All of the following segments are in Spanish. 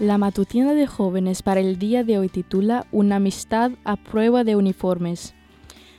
La matutina de jóvenes para el día de hoy titula Una amistad a prueba de uniformes.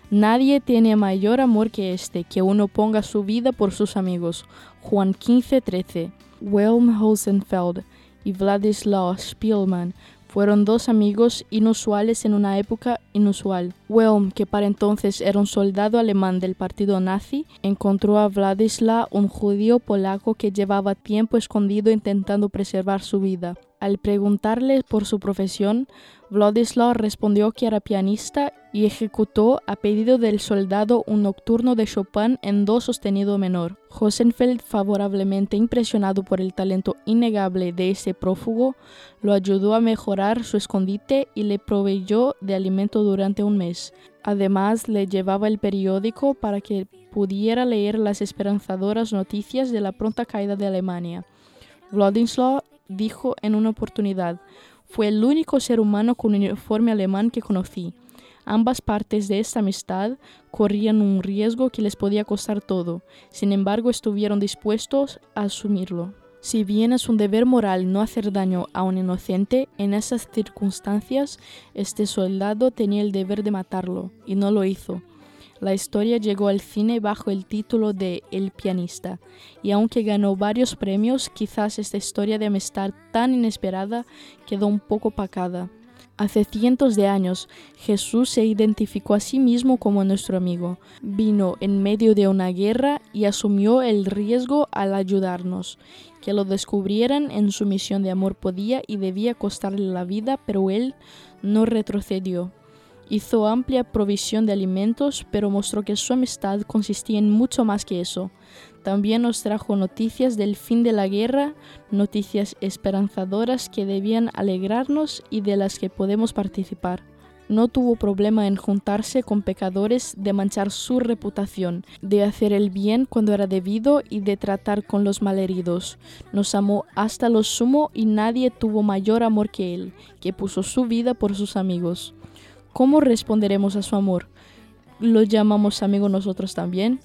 Nadie tiene mayor amor que este, que uno ponga su vida por sus amigos. Juan 15:13. Wilhelm Hosenfeld y Vladislav Spielmann fueron dos amigos inusuales en una época inusual. Wilhelm, que para entonces era un soldado alemán del partido nazi, encontró a Vladislav, un judío polaco que llevaba tiempo escondido intentando preservar su vida. Al preguntarle por su profesión, Vladislav respondió que era pianista y ejecutó a pedido del soldado un nocturno de Chopin en do sostenido menor. Hosenfeld, favorablemente impresionado por el talento innegable de ese prófugo, lo ayudó a mejorar su escondite y le proveyó de alimento durante un mes. Además, le llevaba el periódico para que pudiera leer las esperanzadoras noticias de la pronta caída de Alemania. Vladislav dijo en una oportunidad, fue el único ser humano con uniforme alemán que conocí. Ambas partes de esta amistad corrían un riesgo que les podía costar todo, sin embargo estuvieron dispuestos a asumirlo. Si bien es un deber moral no hacer daño a un inocente, en esas circunstancias este soldado tenía el deber de matarlo, y no lo hizo. La historia llegó al cine bajo el título de El pianista, y aunque ganó varios premios, quizás esta historia de amistad tan inesperada quedó un poco pacada. Hace cientos de años, Jesús se identificó a sí mismo como nuestro amigo. Vino en medio de una guerra y asumió el riesgo al ayudarnos. Que lo descubrieran en su misión de amor podía y debía costarle la vida, pero él no retrocedió. Hizo amplia provisión de alimentos, pero mostró que su amistad consistía en mucho más que eso. También nos trajo noticias del fin de la guerra, noticias esperanzadoras que debían alegrarnos y de las que podemos participar. No tuvo problema en juntarse con pecadores, de manchar su reputación, de hacer el bien cuando era debido y de tratar con los malheridos. Nos amó hasta lo sumo y nadie tuvo mayor amor que él, que puso su vida por sus amigos. ¿Cómo responderemos a su amor? ¿Lo llamamos amigo nosotros también?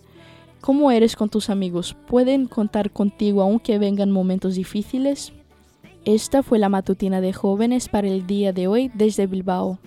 ¿Cómo eres con tus amigos? ¿Pueden contar contigo aunque vengan momentos difíciles? Esta fue la matutina de jóvenes para el día de hoy desde Bilbao.